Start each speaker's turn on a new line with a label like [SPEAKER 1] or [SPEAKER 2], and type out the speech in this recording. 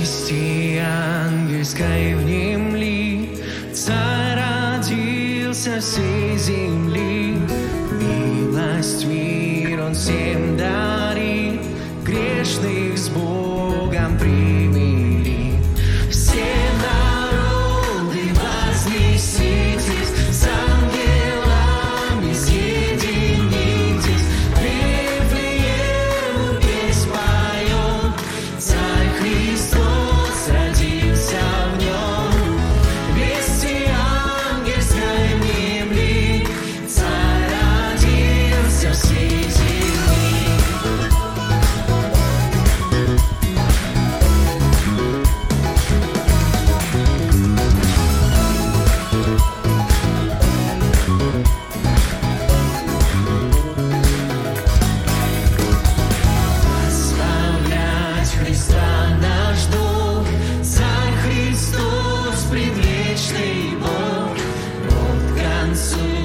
[SPEAKER 1] Вести ангельской внемли, Царь родился всей земли. Милость, мир Он всем дарит, Грешных с Богом приводит. soon.